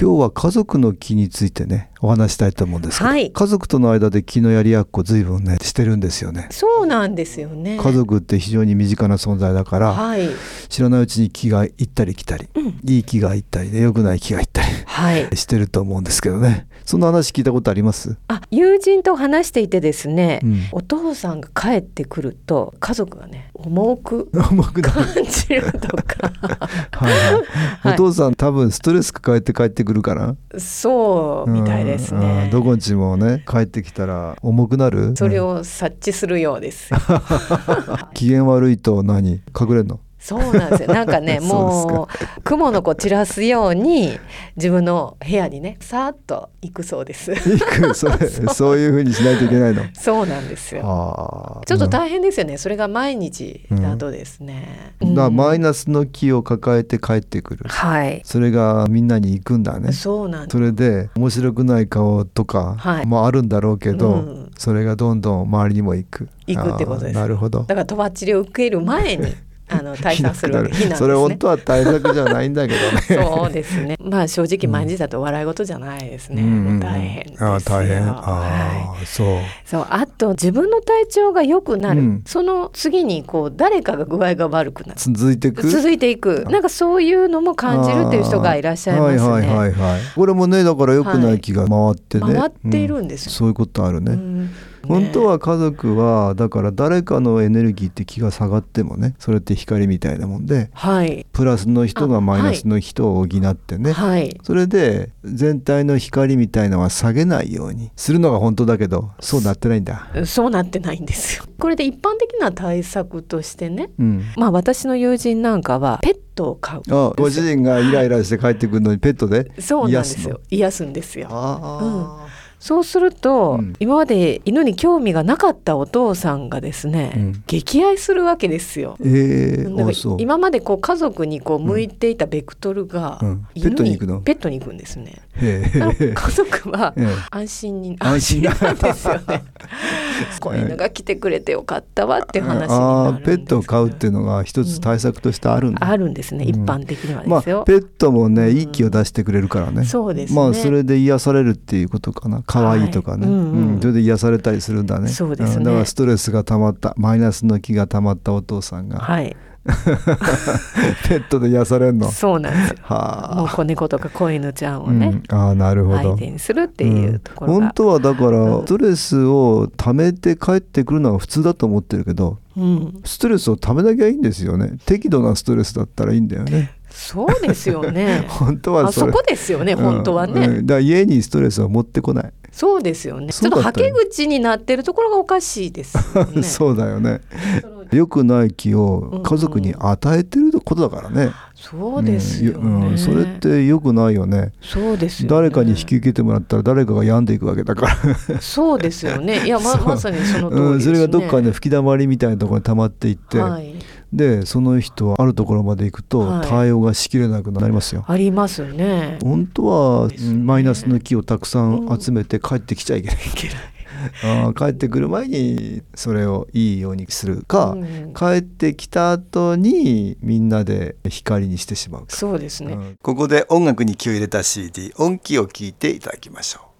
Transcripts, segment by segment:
今日は家族の気についてねお話したいと思うんですけど、はい。家族との間で気のやりやっこ随分ねしてるんですよね。そうなんですよね。家族って非常に身近な存在だから、はい。知らないうちに気が行ったり来たり、いい気が行ったりね良くない気が行ったりはい。してると思うんですけどね。そんな話聞いたことあります？あ友人と話していてですね、うん。お父さんが帰ってくると家族がね重く重く感じるとか。はい お父さん多分ストレス抱えて帰ってくるから。そうみたいですうん。ねうん。どこんちもね帰ってきたら重くなる？それうんを察知するようです 機嫌悪いと何？隠れんの？そうなんですよ。なんかねもう雲の子散らすように自分の部屋にねさーっと行くそうです。行くそれ そう。いうふうにしないといけないの？そうなんですよ。ちょっと大変ですよね、それが毎日だとですね。だからマイナナスの気を抱えて帰ってくる、はい、それがみんなに行くんだね。そうなんです。それで面白くない顔とかはい。もあるんだろうけど、うん。それがどんどん周りにも行く。行くってことです。なるほど。だからとばっちりを受ける前にあの対策するわけ避難ですね。それ本当は対策じゃないんだけどね。そうですね。まあ正直毎日だと笑い事じゃないですね。大変ですよ。あー大変。あはー、そう。い。そうあと自分の体調が良くなる、うん。その次にこう誰かが具合が悪くなる。続いていく？続いていく。なんかそういうのも感じるっていう人がいらっしゃいますね。はいはいはいはいこれもねだから良くない。気が回ってね、回っているんですよ。うん。そういうことあるね、うん本当は家族はだから誰かのエネルギーって気が下がってもねそれって光みたいなもんではいプラスの人がマイナスの人を補ってね、はいそれで全体の光みたいのは下げないようにするのが本当だけどそうなってないんだ。そうなってないんですよ。これで一般的な対策としてね、うん、まあ私の友人なんかはペットを飼う。あご主人がイライラして帰ってくるのにペットでそうなん癒ですよ。癒すんですよ。あそうすると、うん。今まで犬に興味がなかったお父さんがですね、うん。激愛するわけですよ。ー、えー、だから今までこう家族にこう向いていたベクトルがうん。ペ犬ットに行くの？ペットに行くんですね。家族は ええ。安心に安心な。んですよね。子犬が来てくれてよかったわっていう話になペットを飼うっていうのが一つ対策としてあるんだ、あるんですね、うん。一般的にはまあですよ。ペットもね、うん。いい気を出してくれるからね。そうですね。まあそれで癒されるっていうことかな可愛いとかね、はい。うんうん。それで癒されたりするんだね。そうですね。ん。だからストレスが溜まったマイナスの気が溜まったお父さんが、はい、ペットで癒されるの？そうなんですよ。はあ。もう子猫とか子犬ちゃんをうね、ん、ああなるほど。相手にするっていうところが、本当はだからうん。ストレスを溜めて帰ってくるのが普通だと思ってるけどうん、ストレスを溜めなきゃいいんですよね。適度なストレスだったらいいんだよね。そうですよね。本当はあそこですよね、本当はね。うん。うん。だから家にストレスを持ってこない、そうですよね。ちょっとはけ口になってるところがおかしいですよね。そうだよね良くない気を家族に与えてることだからね、そうですよね、うんうんそれって良くないよねそうですよね。誰かに引き受けてもらったら誰かが病んでいくわけだから、そうですよね。いやま まさにその通りうん、ですね。それがどっかで吹き溜まりみたいなところに溜まっていって、はい、でその人はあるところまで行くとはい。対応がしきれなくなりますよ。ありますよね。本当はマイナスの気をたくさん集めて帰ってきちゃいけない、あー帰ってくる前にそれをいいようにするか、うん。帰ってきた後にみんなで光にしてしまうか、そうですね。うん。ここで音楽に気を入れた CD 音気を聞いていただきましょう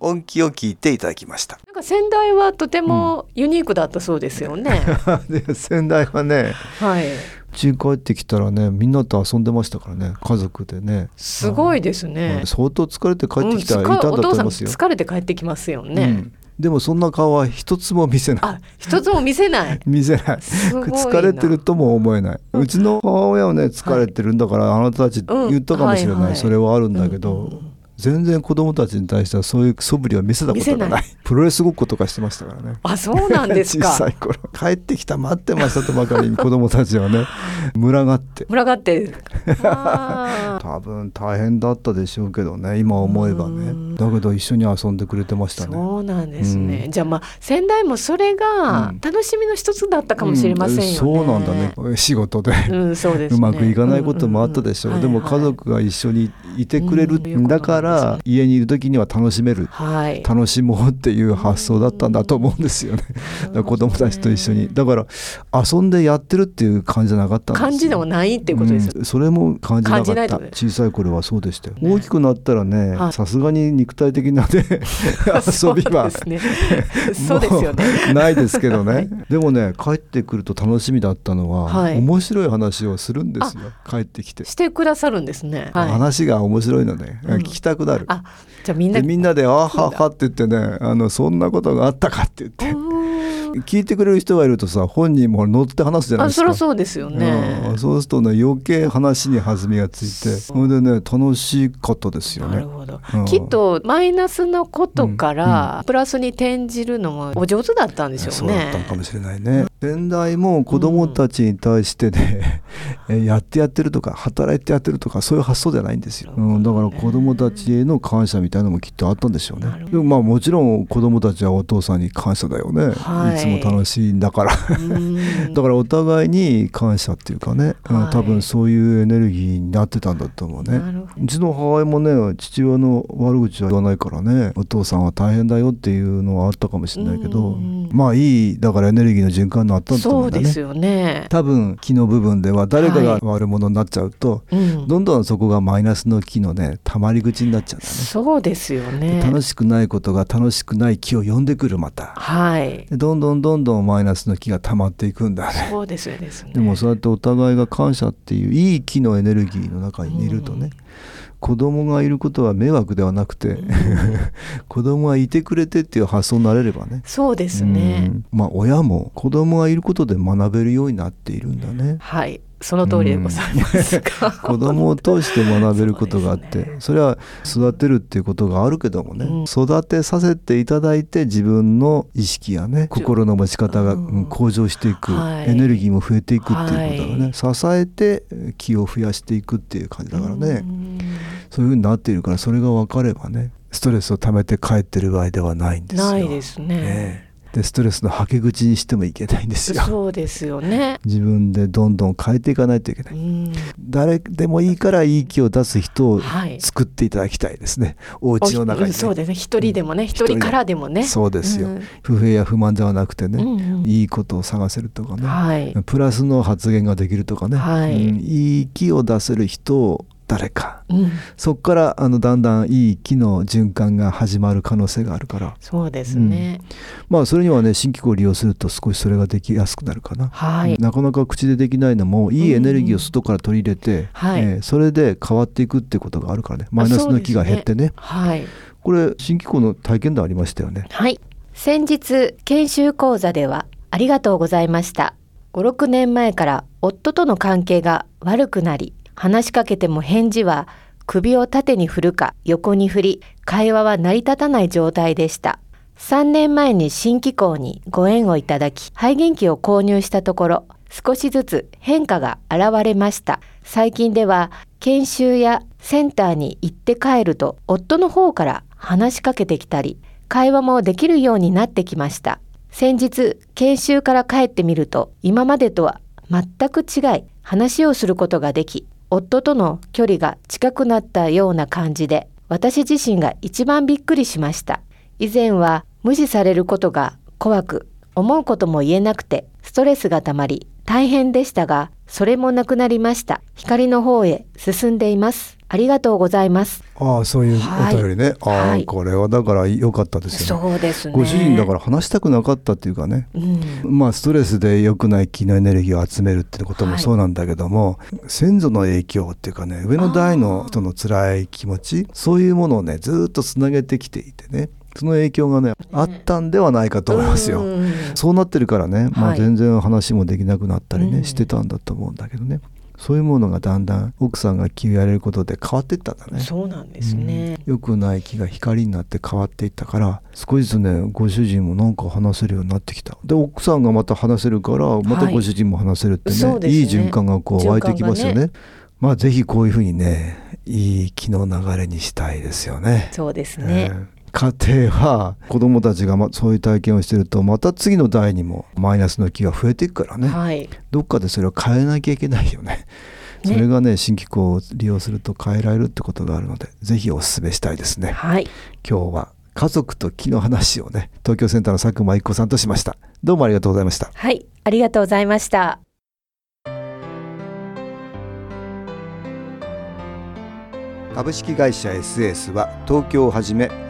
音気を聞いていただきました。なんか仙台はとてもユニークだったそうですよね。で仙台はねはい。うちに帰ってきたらねみんなと遊んでましたからね家族でね。すごいですね。相当疲れて帰ってきたらいうん。たんだと思いますよ、疲れて帰ってきますよね。うん。でもそんな顔は一つも見せない。あ、一つも見せない。見せない。すごいな。疲れてるとも思えない、うちの母親はね疲れてるんだから、あなたたち言ったかもしれない、それはあるんだけど、うんうん全然子供たちに対してはそういう素振りは見せたことがない。プロレスごっことかしてましたからね。あ、そうなんです 小さか。い頃。帰ってきた待ってましたとばかりに子供たちはね。群がって。群がって。多分大変だったでしょうけどね今思えばね。だけど一緒に遊んでくれてましたね。そうなんですね。うじゃあまあ仙台もそれがうん。楽しみの一つだったかもしれませんよね。うんそうなんだね。仕事で、うん、そうです、ね。うまくいかないこともあったでしょう、ん。んん。でも家族が一緒にいてくれるうんんだから、家にいる時には楽しめるはい。楽しもうっていう発想だったんだと思うんですよね、だから子供たちと一緒に。だから遊んでやってるっていう感じじゃなかったんですよ感じでもないっていうことですよ。うん。それも感じなかった。小さい頃はそうでしたよ、ね。大きくなったらねはい。さすがに肉体的なね 遊びは。そうですよね。ないですけどね。でもね帰ってくると楽しみだったのは、はい。面白い話をするんですよ。帰ってきて、してくださるんですね。はい。話が面白いので、うん。聞きたくなる。あ、じゃあみんなでみんなで「あはは」って言ってねあのそんなことがあったかって言って。聞いてくれる人がいるとさ本人も乗って話すじゃないあ、ですか。そりゃそうですよね。うん。そうするとね余計話に弾みがついてそれでね楽しかったですよね。なる。ほど、うん。きっとマイナスのことからプラスに転じるのもお上手だったんでしょそううだったのかね。もしれないね。先代も子供たちに対してね、えやってやってるとか働いてやってるとかそういう発想じゃないんですよ。うん、だから子供たちへの感謝みたいなのもきっとあったんでしょうね。でもまあもちろん子供たちはお父さんに感謝だよね。はい。いつも楽しいんだから。うん。だからお互いに感謝っていうかね、うんはい。多分そういうエネルギーになってたんだと思うね。うちの母親もね父親の悪口は言わないからねお父さんは大変だよっていうのはあったかもしれないけどうん。まあいいだからエネルギーの循環ったんだそうですよね。多分気の部分では誰かが悪者になっちゃうと、うんどんどんそこがマイナスの気のね溜まり口になっちゃうねそうですよね。楽しくないことが楽しくない気を呼んでくるまたはい。でどんどんどんどんマイナスの気が溜まっていくんだねそうですよね。でもそうやってお互いが感謝っていういい気のエネルギーの中にいるとね、子供がいることは迷惑ではなくて、子供がいてくれてっていう発想になれればねそうですね。うんまあ親も子供がいることで学べるようになっているんだねはい。その通りでございますが。子供を通して学べることがあってそ,、それは育てるっていうことがあるけどもね、うん。育てさせていただいて自分の意識やね心の持ち方がうんうん。向上していく、はい。エネルギーも増えていくっていうことだからね、はい。支えて気を増やしていくっていう感じだからね、うん。そういうふうになっているからそれが分かればねストレスを溜めて帰ってる場合ではないんですよ。ないですね。ええでストレスのはけ口にしてもいけないんですよ。そうですよね。自分でどんどん変えていかないといけない。うん誰でもいいからいい気を出す人をはい。作っていただきたいですね。お家の中に、ね。おそうですね。一人でもね、一人からでもね。そうですよ、うん不平や不満ではなくてね、うんうんいいことを探せるとかね、はい。プラスの発言ができるとかね、はいうんいい気を出せる人を誰かうん、そこからあのだんだんいい気の循環が始まる可能性があるからそうですね。まあそれにはね新機構を利用すると少しそれができやすくなるかな。はい。なかなか口でできないのもいいエネルギーを外から取り入れて、はいえーそれで変わっていくってことがあるからねマイナスの気が減ってねはい。これ新機構の体験談ありましたよね。はい。先日研修講座ではありがとうございました。5、6年前から夫との関係が悪くなり、話しかけても返事は首を縦に振るか横に振り、会話は成り立たない状態でした。3年前に新機構にご縁をいただき、肺元気を購入したところ、少しずつ変化が現れました。最近では研修やセンターに行って帰ると夫の方から話しかけてきたり、会話もできるようになってきました。先日研修から帰ってみると今までとは全く違い話をすることができ夫との距離が近くなったような感じで私自身が一番びっくりしました。以前は無視されることが怖く思うことも言えなくてストレスがたまり大変でしたがそれもなくなりました。光の方へ進んでいます。ありがとうございます。ああそういうお便りね、ああ、はい。これはだから良かったですよね。そうですね。ご主人だから話したくなかったっていうかね。うん。まあストレスで良くない気のエネルギーを集めるってこともそうなんだけども、先祖の影響っていうかね上の代の人の辛い気持ちそういうものをねずっとつなげてきていてねその影響がねあったんではないかと思いますよ。うん。そうなってるからね、まあ、はい全然話もできなくなったりね、うん。してたんだと思うんだけどね。そういうものがだんだん奥さんが気をやれることで変わっていったんだね。そうなんですね、良くない気が光になって変わっていったから少しずつねご主人もなんか話せるようになってきた。で奥さんがまた話せるからまたご主人も話せるってね,、そうですね。いい循環がこう湧いてきますよね。循環まあぜひこういうふうにねいい気の流れにしたいですよね。そうですね、えー家庭は子供たちがまそういう体験をしてるとまた次の代にもマイナスの気が増えていくからね、はい。どっかでそれを変えなきゃいけないよね。ね。それがね新機構を利用すると変えられるってことがあるのでぜひお勧めしたいですね。はい。今日は家族と木の話をね東京センターの佐久間一子さんとしました。どうもありがとうございました。はい。ありがとうございました。株式会社 SS は東京をはじめ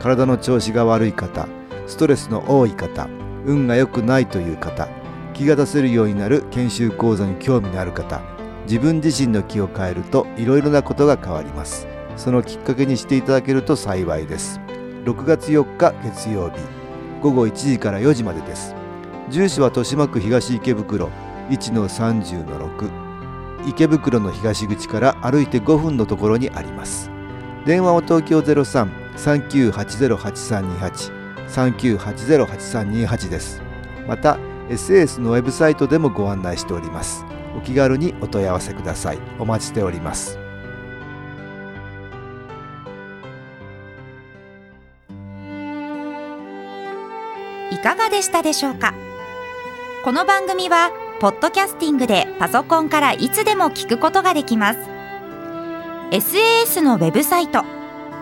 体の調子が悪い方ストレスの多い方運が良くないという方気が出せるようになる研修講座に興味のある方自分自身の気を変えるといろいろなことが変わります。そのきっかけにしていただけると幸いです。6月4日月曜日午後1時から4時までです。住所は豊島区東池袋1-30-6池袋の東口から歩いて5分のところにあります。電話は東京03 3980-8328です。また SS のウェブサイトでもご案内しております。お気軽にお問い合わせください。お待ちしております。いかがでしたでしょうか？この番組はポッドキャスティングでパソコンからいつでも聞くことができます。SAS のウェブサイト